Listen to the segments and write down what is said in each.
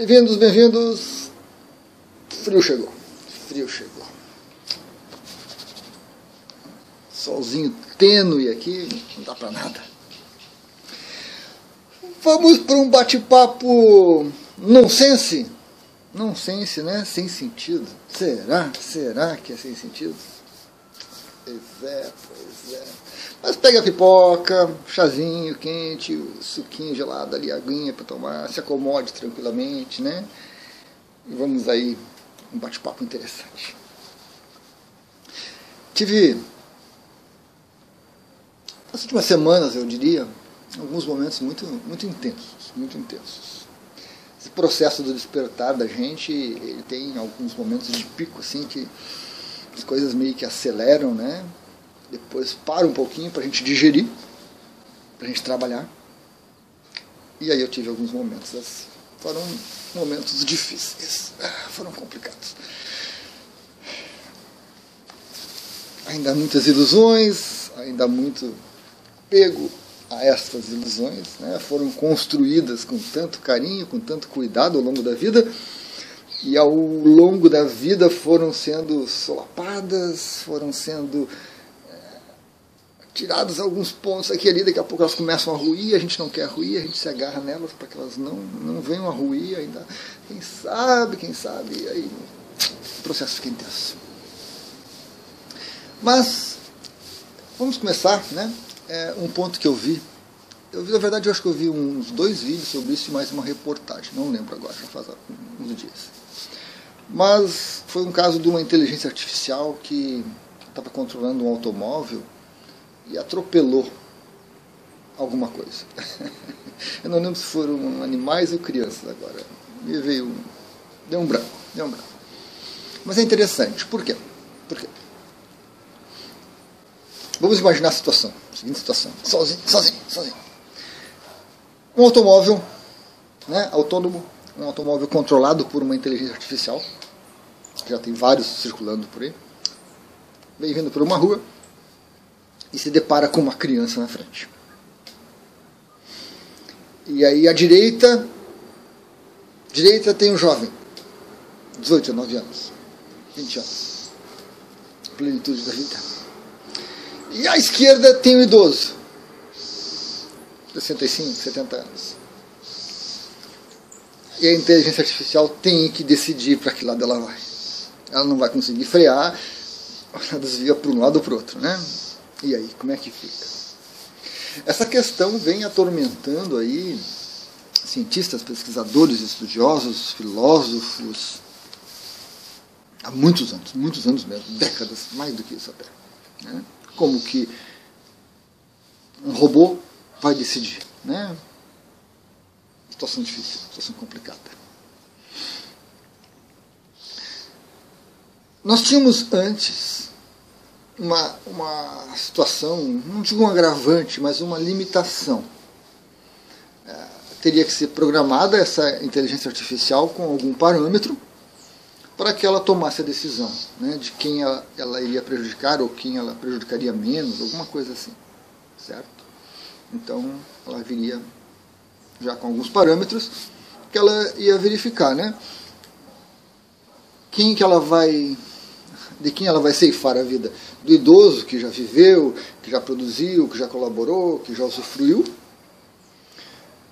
Bem-vindos, bem-vindos. Frio chegou. Frio chegou. Solzinho tênue aqui, não dá pra nada. Vamos para um bate-papo nonsense? Nonsense, né? Sem sentido. Será? Será que é sem sentido? Pois é, pois é. Mas pega a pipoca, chazinho quente, suquinho gelado ali, aguinha para tomar, se acomode tranquilamente, né? E vamos aí, um bate-papo interessante. Tive, nas últimas semanas, eu diria, alguns momentos muito, muito intensos, muito intensos. Esse processo do despertar da gente, ele tem alguns momentos de pico, assim, que as coisas meio que aceleram, né? Depois para um pouquinho para a gente digerir, para a gente trabalhar. E aí eu tive alguns momentos assim. Foram momentos difíceis, ah, foram complicados. Ainda muitas ilusões, ainda muito apego a estas ilusões, né? foram construídas com tanto carinho, com tanto cuidado ao longo da vida, e ao longo da vida foram sendo solapadas, foram sendo tirados alguns pontos aqui e ali, daqui a pouco elas começam a ruir, a gente não quer ruir, a gente se agarra nelas para que elas não, não venham a ruir ainda. Quem sabe, quem sabe, e aí o processo fica intenso. Mas, vamos começar, né? É um ponto que eu vi. Eu vi, na verdade, eu acho que eu vi uns dois vídeos sobre isso e mais uma reportagem, não lembro agora, já faz uns dias. Mas foi um caso de uma inteligência artificial que estava controlando um automóvel e atropelou alguma coisa. Eu não lembro se foram animais ou crianças agora. Me veio um. Deu um branco, deu um branco. Mas é interessante. Por quê? Por quê? Vamos imaginar a situação. A seguinte situação. Sozinho, sozinho, sozinho. Um automóvel né, autônomo, um automóvel controlado por uma inteligência artificial. Já tem vários circulando por aí. Vem vindo por uma rua e se depara com uma criança na frente. E aí à direita, direita tem um jovem, 18, 19 anos, 20 anos, plenitude da vida. E à esquerda tem um idoso, 65, 70 anos. E a inteligência artificial tem que decidir para que lado ela vai. Ela não vai conseguir frear, ela desvia para um lado ou para o outro, né? E aí, como é que fica? Essa questão vem atormentando aí cientistas, pesquisadores, estudiosos, filósofos há muitos anos, muitos anos mesmo, décadas, mais do que isso até. Né? Como que um robô vai decidir, né? Situação difícil, situação complicada. Nós tínhamos antes uma, uma situação, não digo um agravante, mas uma limitação. É, teria que ser programada essa inteligência artificial com algum parâmetro para que ela tomasse a decisão né, de quem ela, ela iria prejudicar ou quem ela prejudicaria menos, alguma coisa assim. Certo? Então ela viria já com alguns parâmetros que ela ia verificar, né? Quem que ela vai de quem ela vai ceifar a vida? Do idoso que já viveu, que já produziu, que já colaborou, que já usufruiu?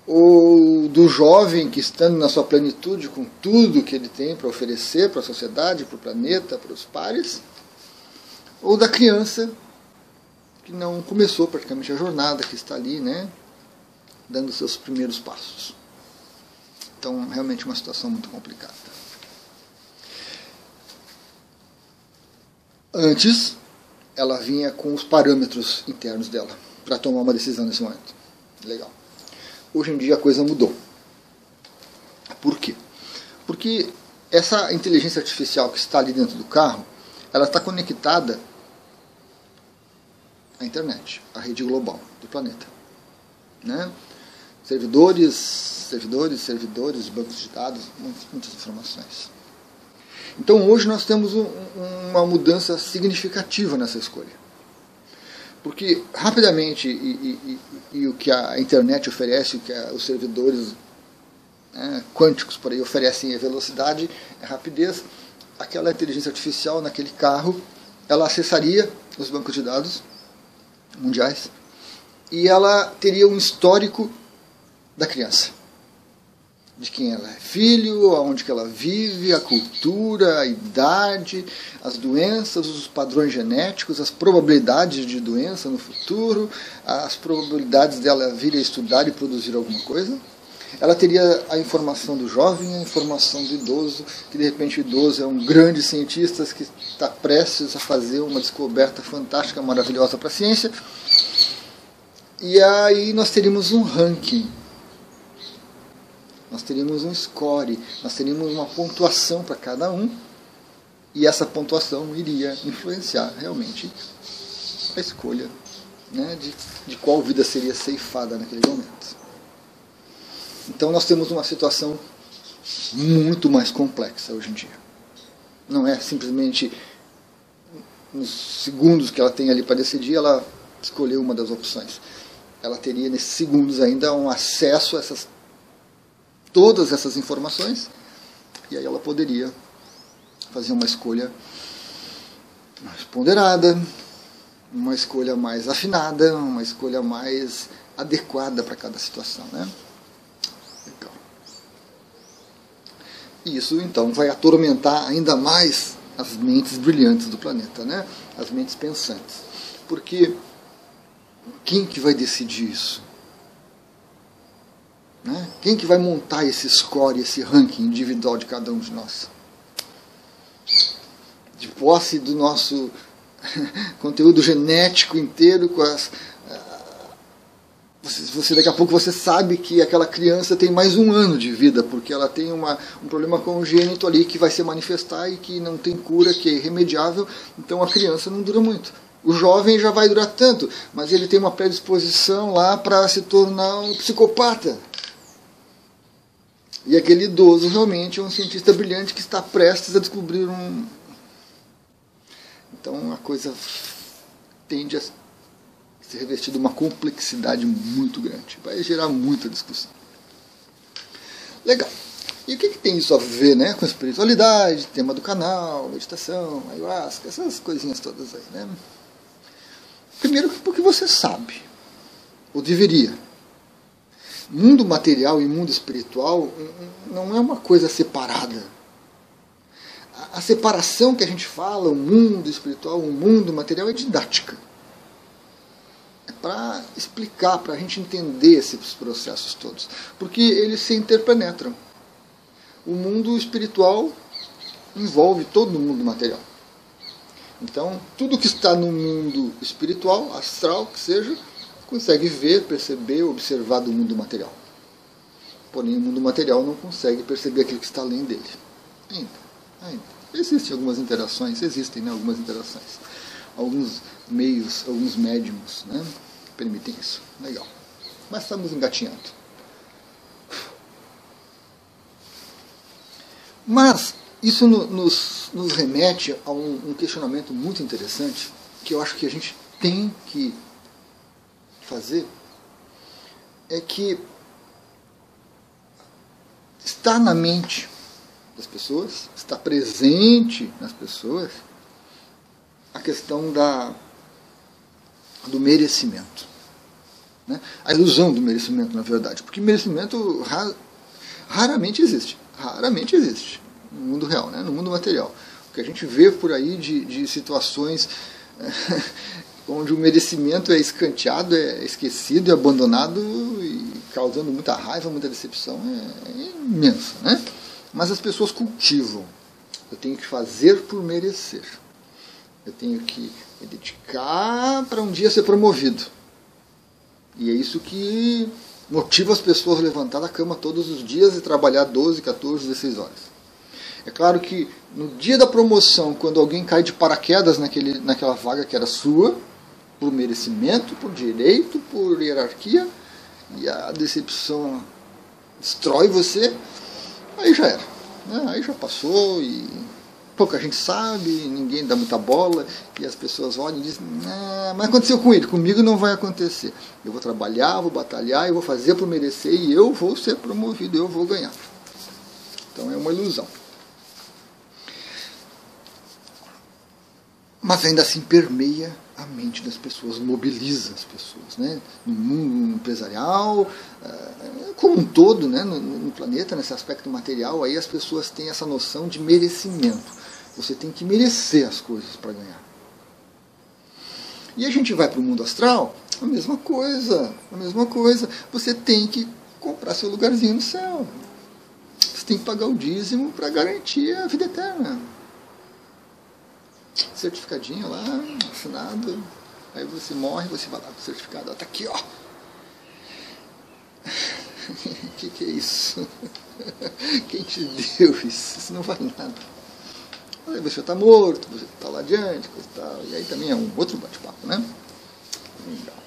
Ou do jovem que, estando na sua plenitude, com tudo que ele tem para oferecer para a sociedade, para o planeta, para os pares? Ou da criança que não começou praticamente a jornada, que está ali, né, dando seus primeiros passos? Então, realmente uma situação muito complicada. Antes, ela vinha com os parâmetros internos dela para tomar uma decisão nesse momento. Legal. Hoje em dia a coisa mudou. Por quê? Porque essa inteligência artificial que está ali dentro do carro, ela está conectada à internet, à rede global do planeta. Né? Servidores, servidores, servidores, bancos de dados, muitas informações. Então hoje nós temos um, uma mudança significativa nessa escolha. Porque rapidamente, e, e, e, e, o que a internet oferece, o que a, os servidores né, quânticos por aí oferecem a velocidade, a rapidez, aquela inteligência artificial naquele carro, ela acessaria os bancos de dados mundiais e ela teria um histórico da criança. De quem ela é filho, aonde que ela vive, a cultura, a idade, as doenças, os padrões genéticos, as probabilidades de doença no futuro, as probabilidades dela vir a estudar e produzir alguma coisa. Ela teria a informação do jovem, a informação do idoso, que de repente o idoso é um grande cientista que está prestes a fazer uma descoberta fantástica, maravilhosa para a ciência. E aí nós teríamos um ranking teríamos um score, nós teríamos uma pontuação para cada um, e essa pontuação iria influenciar realmente a escolha né, de, de qual vida seria ceifada naquele momento. Então nós temos uma situação muito mais complexa hoje em dia. Não é simplesmente nos segundos que ela tem ali para decidir, ela escolheu uma das opções. Ela teria nesses segundos ainda um acesso a essas todas essas informações e aí ela poderia fazer uma escolha mais ponderada, uma escolha mais afinada, uma escolha mais adequada para cada situação, né? Legal. E isso então vai atormentar ainda mais as mentes brilhantes do planeta, né? As mentes pensantes. Porque quem que vai decidir isso? Né? Quem que vai montar esse score, esse ranking individual de cada um de nós? De posse do nosso conteúdo genético inteiro, com as, você, você, daqui a pouco você sabe que aquela criança tem mais um ano de vida, porque ela tem uma, um problema congênito ali que vai se manifestar e que não tem cura, que é irremediável, então a criança não dura muito. O jovem já vai durar tanto, mas ele tem uma predisposição lá para se tornar um psicopata. E aquele idoso realmente é um cientista brilhante que está prestes a descobrir um. Então a coisa tende a ser revestida de uma complexidade muito grande. Vai gerar muita discussão. Legal. E o que, que tem isso a ver né, com espiritualidade, tema do canal, meditação, ayahuasca, essas coisinhas todas aí, né? Primeiro porque você sabe, ou deveria mundo material e mundo espiritual não é uma coisa separada. A separação que a gente fala, o mundo espiritual, o mundo material, é didática. É para explicar, para a gente entender esses processos todos. Porque eles se interpenetram. O mundo espiritual envolve todo o mundo material. Então, tudo que está no mundo espiritual, astral, que seja, consegue ver, perceber, observar do mundo material. Porém, o mundo material não consegue perceber aquilo que está além dele. Ainda. ainda. Existem algumas interações, existem né, algumas interações. Alguns meios, alguns médiums né, permitem isso. Legal. Mas estamos engatinhando. Mas isso nos, nos remete a um, um questionamento muito interessante que eu acho que a gente tem que fazer é que está na mente das pessoas, está presente nas pessoas a questão da, do merecimento. Né? A ilusão do merecimento, na verdade. Porque merecimento ra, raramente existe. Raramente existe no mundo real, né? no mundo material. O que a gente vê por aí de, de situações onde o merecimento é escanteado, é esquecido, é abandonado e causando muita raiva, muita decepção, é, é imensa, né? Mas as pessoas cultivam. Eu tenho que fazer por merecer. Eu tenho que me dedicar para um dia ser promovido. E é isso que motiva as pessoas a levantar da cama todos os dias e trabalhar 12, 14, 16 horas. É claro que no dia da promoção, quando alguém cai de paraquedas naquele, naquela vaga que era sua, por merecimento, por direito, por hierarquia, e a decepção destrói você, aí já era. Né? Aí já passou e pouca gente sabe, ninguém dá muita bola, e as pessoas olham e dizem, mas aconteceu com ele, comigo não vai acontecer. Eu vou trabalhar, vou batalhar, eu vou fazer por merecer e eu vou ser promovido, eu vou ganhar. Então é uma ilusão. Mas ainda assim permeia a mente das pessoas, mobiliza as pessoas. Né? No mundo empresarial, eh, como um todo, né? no, no planeta, nesse aspecto material, aí as pessoas têm essa noção de merecimento. Você tem que merecer as coisas para ganhar. E a gente vai para o mundo astral, a mesma coisa, a mesma coisa. Você tem que comprar seu lugarzinho no céu. Você tem que pagar o dízimo para garantir a vida eterna. Certificadinho lá, assinado. Aí você morre, você vai lá com o certificado. Está aqui, ó. Que, que é isso? Quem te deu isso? Isso não vale nada. Aí você está morto, você está lá adiante, coisa e tal. E aí também é um outro bate-papo, né? Legal.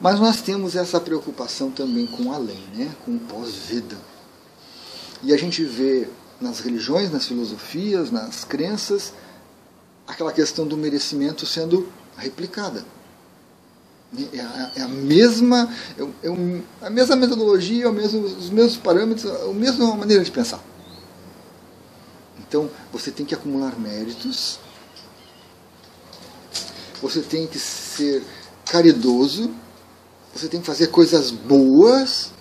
Mas nós temos essa preocupação também com além, né? com o pós-vida. E a gente vê nas religiões, nas filosofias, nas crenças, aquela questão do merecimento sendo replicada. É a, é a mesma, é, é a mesma metodologia, o mesmo, os mesmos parâmetros, a mesma maneira de pensar. Então, você tem que acumular méritos, você tem que ser caridoso, você tem que fazer coisas boas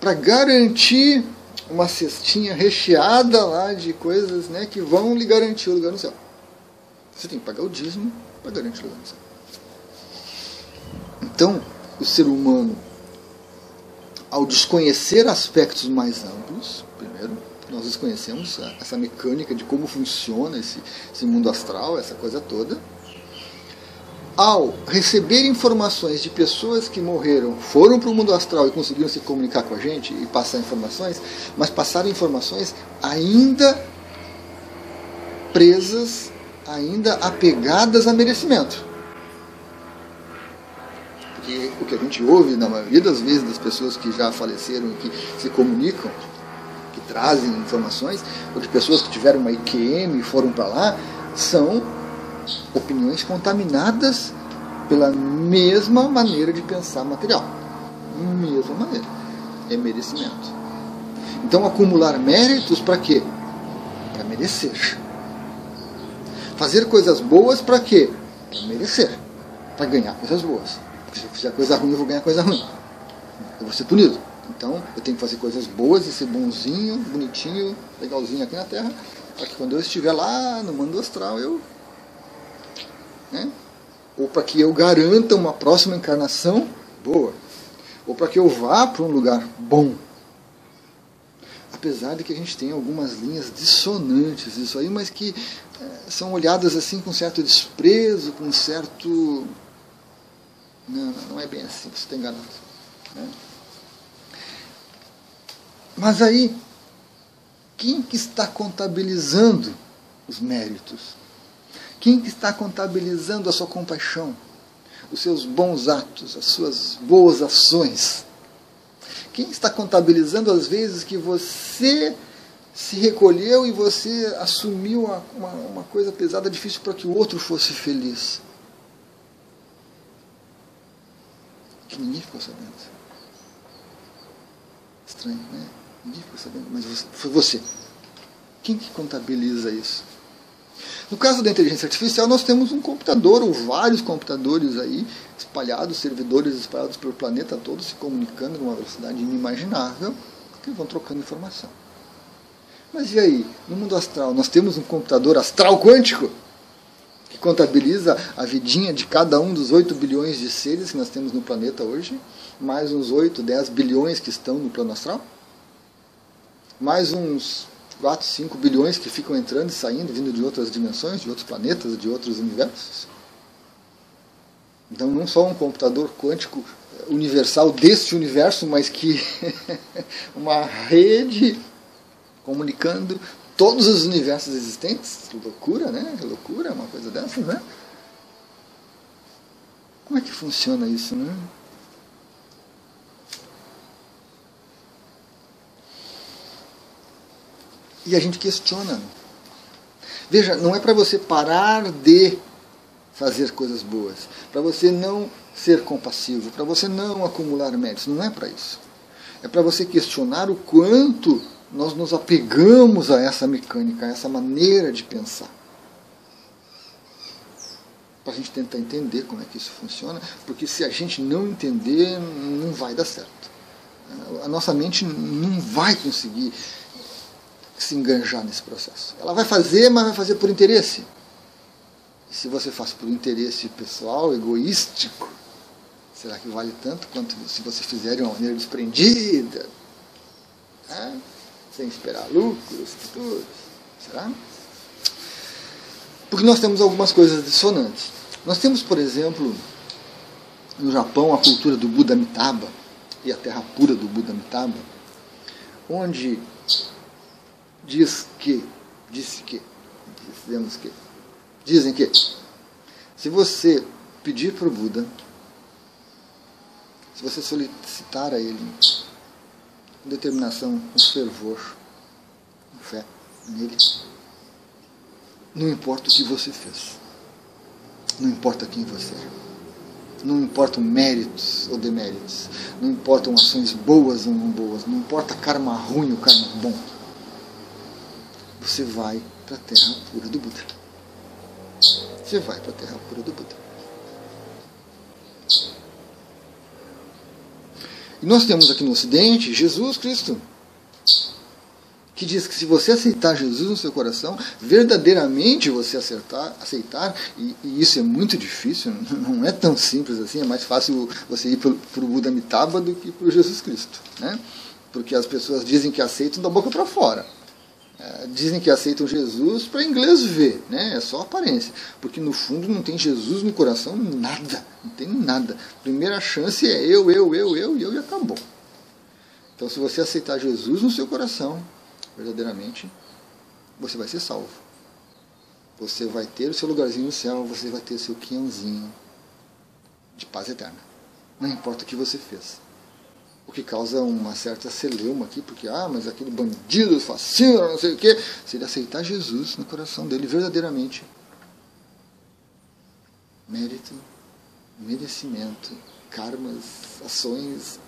para garantir uma cestinha recheada lá de coisas né, que vão lhe garantir o lugar no céu. Você tem que pagar o dízimo para garantir o céu. Então, o ser humano, ao desconhecer aspectos mais amplos, primeiro, nós desconhecemos essa mecânica de como funciona esse, esse mundo astral, essa coisa toda. Ao receber informações de pessoas que morreram, foram para o mundo astral e conseguiram se comunicar com a gente e passar informações, mas passaram informações ainda presas, ainda apegadas a merecimento. Porque o que a gente ouve na maioria das vezes das pessoas que já faleceram e que se comunicam que trazem informações, ou de pessoas que tiveram uma IQM e foram para lá, são opiniões contaminadas pela mesma maneira de pensar material. Mesma maneira. É merecimento. Então, acumular méritos para quê? Para merecer. Fazer coisas boas para quê? Para merecer. Para ganhar coisas boas. Porque se eu fizer coisa ruim, eu vou ganhar coisa ruim. Eu vou ser punido. Então eu tenho que fazer coisas boas e ser bonzinho, bonitinho, legalzinho aqui na Terra, para que quando eu estiver lá no mundo astral eu. Né? Ou para que eu garanta uma próxima encarnação boa. Ou para que eu vá para um lugar bom. Apesar de que a gente tem algumas linhas dissonantes isso aí, mas que é, são olhadas assim com certo desprezo, com certo. Não, não é bem assim, você está enganado. Né? Mas aí, quem que está contabilizando os méritos? Quem que está contabilizando a sua compaixão, os seus bons atos, as suas boas ações? Quem está contabilizando as vezes que você se recolheu e você assumiu uma, uma, uma coisa pesada, difícil para que o outro fosse feliz? Que ninguém ficou sabendo. Estranho, né? Ninguém ficou sabendo, mas foi você. Quem que contabiliza isso? No caso da inteligência artificial, nós temos um computador, ou vários computadores aí, espalhados, servidores espalhados pelo planeta todo, se comunicando numa velocidade inimaginável, que vão trocando informação. Mas e aí? No mundo astral, nós temos um computador astral quântico que contabiliza a vidinha de cada um dos 8 bilhões de seres que nós temos no planeta hoje, mais uns 8, 10 bilhões que estão no plano astral? mais uns 4, 5 bilhões que ficam entrando e saindo, vindo de outras dimensões, de outros planetas, de outros universos. Então, não só um computador quântico universal deste universo, mas que uma rede comunicando todos os universos existentes. Loucura, né? Loucura, uma coisa dessas, né? Como é que funciona isso, né? E a gente questiona. Veja, não é para você parar de fazer coisas boas, para você não ser compassivo, para você não acumular méritos, não é para isso. É para você questionar o quanto nós nos apegamos a essa mecânica, a essa maneira de pensar. Para a gente tentar entender como é que isso funciona, porque se a gente não entender, não vai dar certo. A nossa mente não vai conseguir se enganjar nesse processo. Ela vai fazer, mas vai fazer por interesse. E se você faz por interesse pessoal, egoístico, será que vale tanto quanto se você fizer de uma maneira desprendida? Né? Sem esperar lucros, futuros? Será? Porque nós temos algumas coisas dissonantes. Nós temos, por exemplo, no Japão, a cultura do Buda Amitabha e a terra pura do Buda Amitabha, onde diz que, disse que, dizemos que, dizem que, se você pedir para o Buda, se você solicitar a ele com determinação, com fervor, com fé nele, não importa o que você fez, não importa quem você é. Não importam méritos ou deméritos, não importam ações boas ou não boas, não importa karma ruim ou karma bom você vai para a terra pura do Buda. Você vai para a terra pura do Buda. E nós temos aqui no Ocidente Jesus Cristo, que diz que se você aceitar Jesus no seu coração, verdadeiramente você acertar, aceitar, e, e isso é muito difícil, não é tão simples assim, é mais fácil você ir para o Buda Amitabha do que para Jesus Cristo. Né? Porque as pessoas dizem que aceitam da boca para fora. É, dizem que aceitam Jesus para inglês ver, né? É só aparência, porque no fundo não tem Jesus no coração nada, não tem nada. Primeira chance é eu, eu, eu, eu e eu e acabou. Então, se você aceitar Jesus no seu coração, verdadeiramente, você vai ser salvo. Você vai ter o seu lugarzinho no céu, você vai ter o seu quinhãozinho de paz eterna. Não importa o que você fez o que causa uma certa celeuma aqui, porque, ah, mas aquele bandido fascina, não sei o quê. Se ele aceitar Jesus no coração dele verdadeiramente, mérito, merecimento, karmas, ações,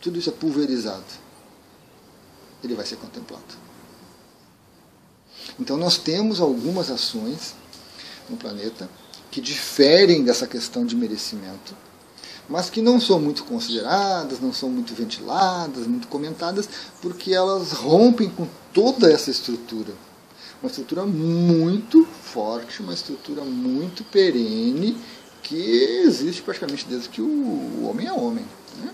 tudo isso é pulverizado. Ele vai ser contemplado. Então nós temos algumas ações no planeta que diferem dessa questão de merecimento mas que não são muito consideradas, não são muito ventiladas, muito comentadas, porque elas rompem com toda essa estrutura. Uma estrutura muito forte, uma estrutura muito perene, que existe praticamente desde que o homem é homem. Né?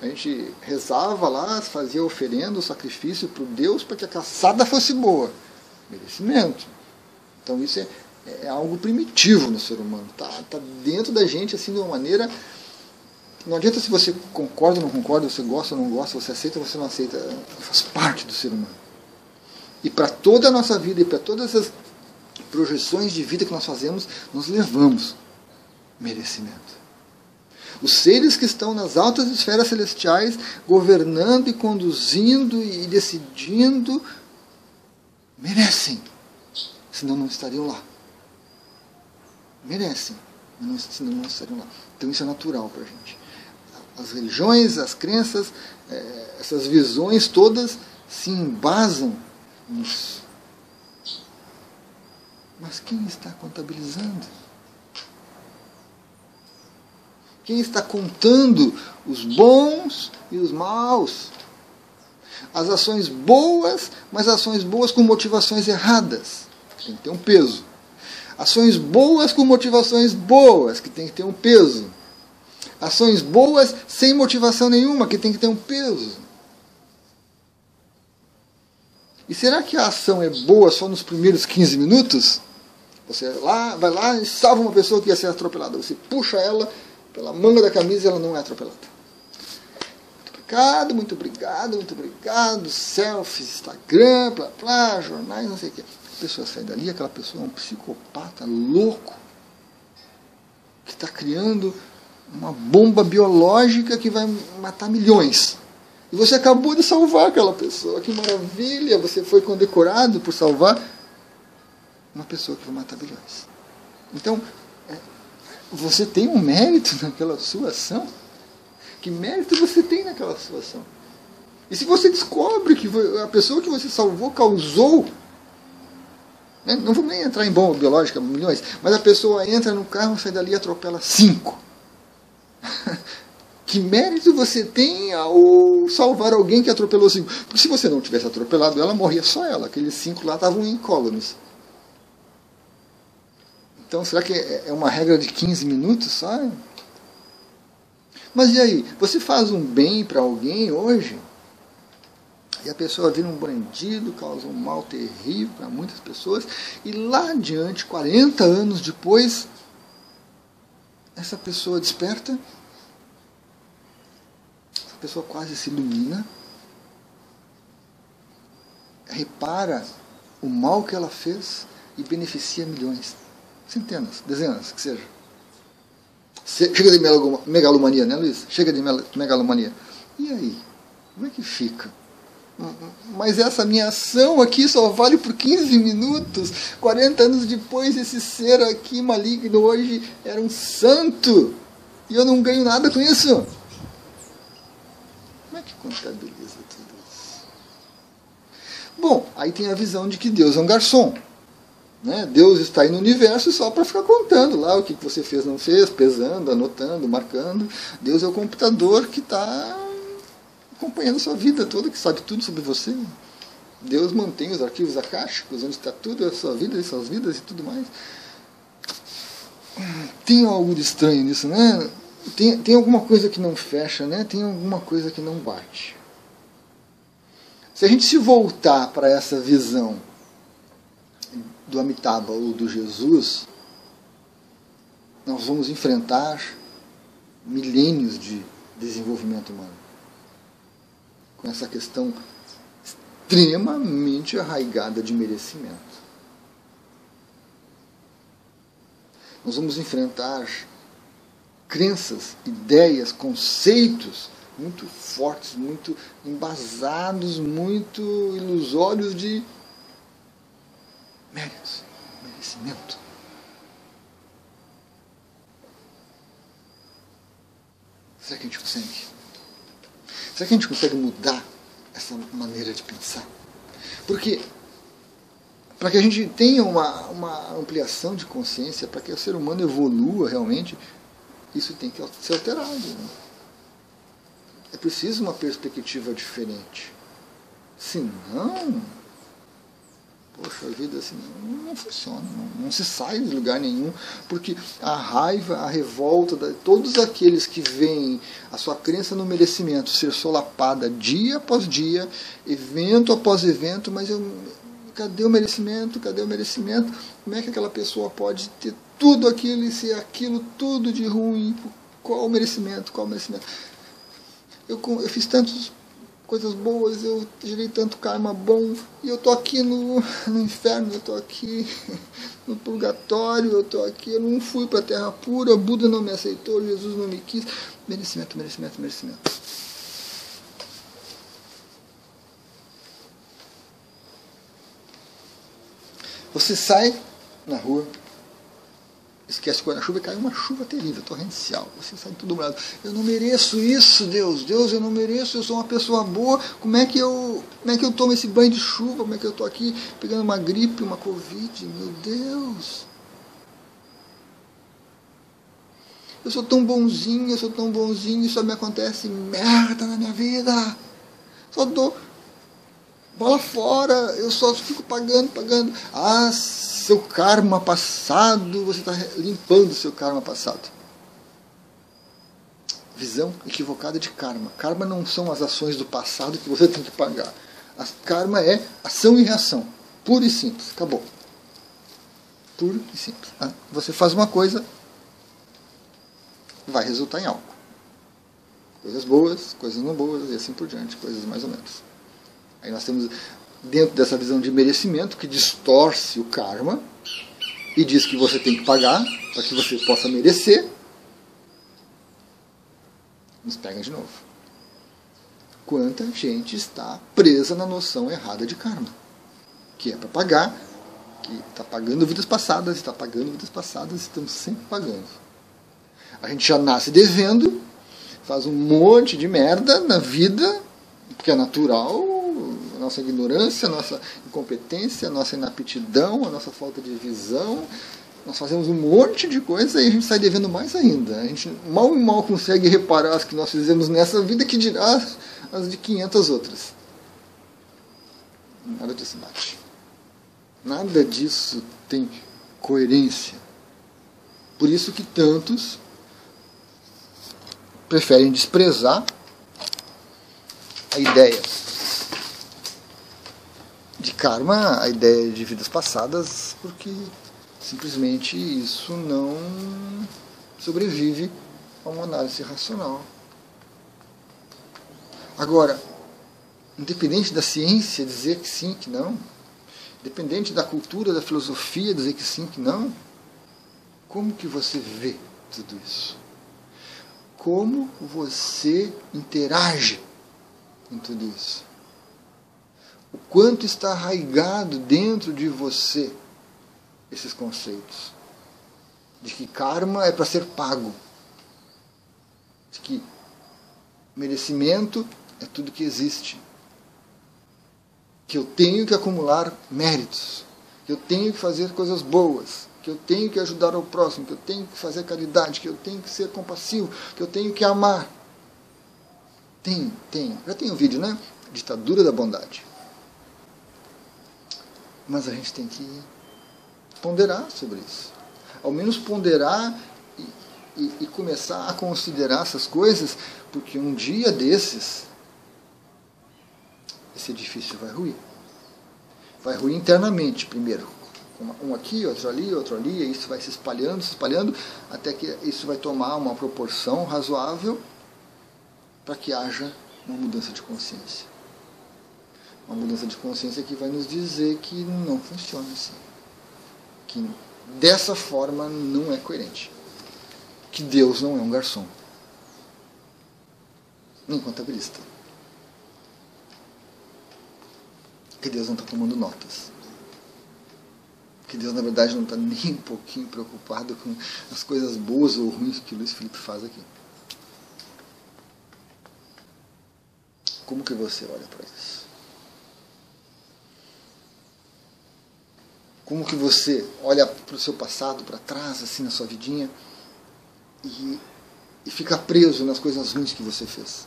A gente rezava lá, fazia oferenda, o sacrifício para o Deus para que a caçada fosse boa. Merecimento. Então isso é, é algo primitivo no ser humano, tá, tá dentro da gente assim de uma maneira não adianta se você concorda ou não concorda, você gosta ou não gosta, você aceita ou você não aceita, faz parte do ser humano. E para toda a nossa vida e para todas as projeções de vida que nós fazemos, nós levamos merecimento. Os seres que estão nas altas esferas celestiais, governando e conduzindo e decidindo, merecem, senão não estariam lá merecem, senão não estariam lá. Então isso é natural para a gente. As religiões, as crenças, é, essas visões todas se embasam nisso. Mas quem está contabilizando? Quem está contando os bons e os maus? As ações boas, mas ações boas com motivações erradas. Tem que ter um peso. Ações boas com motivações boas, que tem que ter um peso. Ações boas sem motivação nenhuma, que tem que ter um peso. E será que a ação é boa só nos primeiros 15 minutos? Você lá, vai lá e salva uma pessoa que ia ser atropelada. Você puxa ela pela manga da camisa e ela não é atropelada. Muito obrigado, muito obrigado, muito obrigado. Selfies, Instagram, blá, blá, jornais, não sei o quê pessoa sai dali, aquela pessoa é um psicopata louco que está criando uma bomba biológica que vai matar milhões. E você acabou de salvar aquela pessoa. Que maravilha! Você foi condecorado por salvar uma pessoa que vai matar bilhões. Então, é, você tem um mérito naquela sua ação? Que mérito você tem naquela sua ação? E se você descobre que a pessoa que você salvou causou. Né? Não vamos nem entrar em bomba biológica, milhões, mas a pessoa entra no carro, sai dali e atropela cinco. que mérito você tem ao salvar alguém que atropelou cinco? Porque se você não tivesse atropelado ela, morria só ela. Aqueles cinco lá estavam incólumes. Então, será que é, é uma regra de 15 minutos só? Mas e aí? Você faz um bem para alguém hoje? E a pessoa vira um bandido, causa um mal terrível para muitas pessoas. E lá adiante, 40 anos depois, essa pessoa desperta, essa pessoa quase se ilumina, repara o mal que ela fez e beneficia milhões, centenas, dezenas, que seja. Chega de megalomania, né, Luiz? Chega de megalomania. E aí? Como é que fica? Mas essa minha ação aqui só vale por 15 minutos. 40 anos depois, esse ser aqui maligno hoje era um santo. E eu não ganho nada com isso. Como é que contabiliza tudo isso? Bom, aí tem a visão de que Deus é um garçom. Né? Deus está aí no universo só para ficar contando lá o que você fez, não fez, pesando, anotando, marcando. Deus é o computador que está acompanhando sua vida toda, que sabe tudo sobre você. Deus mantém os arquivos acásticos, onde está tudo, a sua vida, as suas vidas e tudo mais. Tem algo de estranho nisso, né? Tem, tem alguma coisa que não fecha, né? Tem alguma coisa que não bate. Se a gente se voltar para essa visão do Amitabha ou do Jesus, nós vamos enfrentar milênios de desenvolvimento humano com essa questão extremamente arraigada de merecimento. Nós vamos enfrentar crenças, ideias, conceitos muito fortes, muito embasados, muito ilusórios de méritos, merecimento. Será que a gente consegue? Será que a gente consegue mudar essa maneira de pensar? Porque para que a gente tenha uma, uma ampliação de consciência, para que o ser humano evolua realmente, isso tem que ser alterado. Né? É preciso uma perspectiva diferente. Senão, poxa, vida assim não, funciona, não, não, se sai de lugar nenhum, porque a raiva, a revolta, de todos aqueles que veem a sua crença no merecimento ser solapada dia após dia, evento após evento, mas eu, cadê o merecimento? Cadê o merecimento? Como é que aquela pessoa pode ter tudo aquilo e ser aquilo tudo de ruim? Qual o merecimento? Qual o merecimento? Eu, eu fiz tantos coisas boas, eu gerei tanto karma bom, e eu tô aqui no, no inferno, eu tô aqui no purgatório, eu tô aqui, eu não fui para a terra pura, Buda não me aceitou, Jesus não me quis. Merecimento, merecimento, merecimento. Você sai na rua, esquece o guarda-chuva e cai uma chuva terrível, torrencial. Você sai todo mundo. Eu não mereço isso, Deus. Deus, eu não mereço. Eu sou uma pessoa boa. Como é que eu, como é que eu tomo esse banho de chuva? Como é que eu estou aqui pegando uma gripe, uma covid? Meu Deus. Eu sou tão bonzinho, eu sou tão bonzinho, só me acontece merda na minha vida. Só dou bola fora, eu só fico pagando, pagando. Ah, seu karma passado, você está limpando seu karma passado. Visão equivocada de karma. Karma não são as ações do passado que você tem que pagar. A karma é ação e reação. Puro e simples. Acabou. Puro e simples. Ah, você faz uma coisa, vai resultar em algo. Coisas boas, coisas não boas e assim por diante. Coisas mais ou menos. Aí nós temos, dentro dessa visão de merecimento, que distorce o karma e diz que você tem que pagar para que você possa merecer, nos pega de novo. Quanta gente está presa na noção errada de karma, que é para pagar, que está pagando vidas passadas, está pagando vidas passadas, estamos sempre pagando. A gente já nasce devendo, faz um monte de merda na vida porque é natural, nossa ignorância, nossa incompetência, nossa inaptidão, a nossa falta de visão. Nós fazemos um monte de coisa e a gente sai devendo mais ainda. A gente mal e mal consegue reparar as que nós fizemos nessa vida, que dirá as de 500 outras. Nada disso bate. Nada disso tem coerência. Por isso que tantos preferem desprezar a ideia de karma, a ideia de vidas passadas, porque simplesmente isso não sobrevive a uma análise racional. Agora, independente da ciência dizer que sim, que não, independente da cultura, da filosofia dizer que sim, que não, como que você vê tudo isso? Como você interage em tudo isso? O quanto está arraigado dentro de você esses conceitos? De que karma é para ser pago. De que merecimento é tudo que existe. Que eu tenho que acumular méritos. Que eu tenho que fazer coisas boas. Que eu tenho que ajudar ao próximo. Que eu tenho que fazer caridade. Que eu tenho que ser compassivo. Que eu tenho que amar. Tem, tem. Já tem um vídeo, né? Ditadura da bondade. Mas a gente tem que ponderar sobre isso. Ao menos ponderar e, e, e começar a considerar essas coisas, porque um dia desses esse edifício vai ruir. Vai ruir internamente, primeiro. Um aqui, outro ali, outro ali, e isso vai se espalhando, se espalhando, até que isso vai tomar uma proporção razoável para que haja uma mudança de consciência. Uma mudança de consciência que vai nos dizer que não funciona assim. Que dessa forma não é coerente. Que Deus não é um garçom. Nem contabilista. que Deus não está tomando notas. Que Deus, na verdade, não está nem um pouquinho preocupado com as coisas boas ou ruins que Luiz Felipe faz aqui. Como que você olha para isso? Como que você olha para o seu passado, para trás, assim, na sua vidinha, e, e fica preso nas coisas ruins que você fez?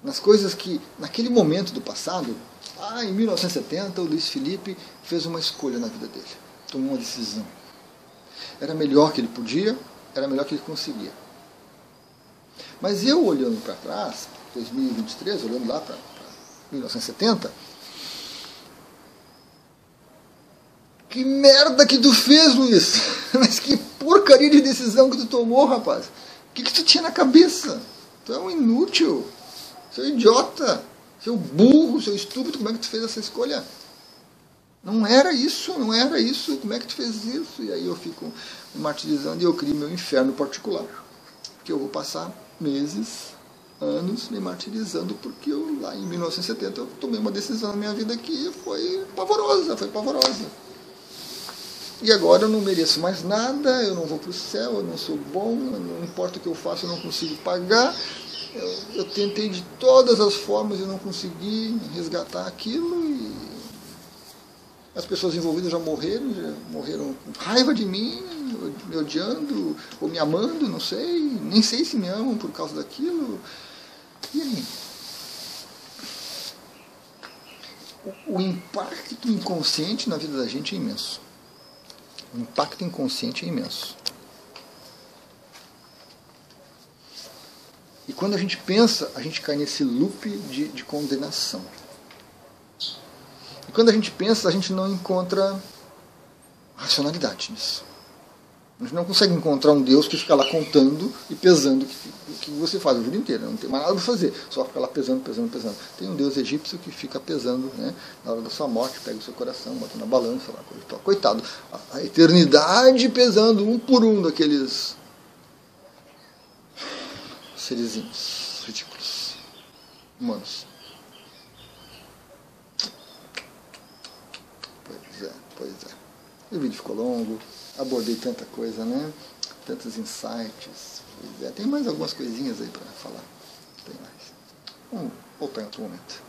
Nas coisas que, naquele momento do passado, ah, em 1970, o Luiz Felipe fez uma escolha na vida dele, tomou uma decisão. Era melhor que ele podia, era melhor que ele conseguia. Mas eu olhando para trás, 2023, olhando lá para 1970, que merda que tu fez, Luiz! Mas que porcaria de decisão que tu tomou, rapaz! O que, que tu tinha na cabeça? Tu é um inútil, seu idiota! Seu burro, seu estúpido, como é que tu fez essa escolha? Não era isso, não era isso, como é que tu fez isso? E aí eu fico martirizando e eu crio meu inferno particular. Porque eu vou passar meses, anos me martirizando porque eu lá em 1970 eu tomei uma decisão na minha vida que foi pavorosa, foi pavorosa. E agora eu não mereço mais nada, eu não vou para o céu, eu não sou bom, não importa o que eu faço, eu não consigo pagar, eu, eu, tentei de todas as formas e não consegui resgatar aquilo e as pessoas envolvidas já morreram, já morreram com raiva de mim, me odiando ou me amando, não sei, nem sei se me amam por causa daquilo. E aí? O, o impacto inconsciente na vida da gente é imenso. O impacto inconsciente é imenso. E quando a gente pensa, a gente cai nesse loop de, de condenação. E quando a gente pensa, a gente não encontra racionalidade nisso. A gente não consegue encontrar um Deus que fica lá contando e pesando o que, você faz a vida inteira. Não tem mais nada para fazer, só fica lá pesando, pesando, pesando. Tem um Deus egípcio que fica pesando né, na hora da sua morte, pega o seu coração, bota na balança. Lá, coitado, a, a eternidade pesando um por um daqueles serizinhos ridículos, humanos. Pois é, pois é. O vídeo ficou longo, abordei tanta coisa, né? Tantos insights. Pois é. Tem mais algumas coisinhas aí para falar. Tem mais. Vamos voltar em outro momento.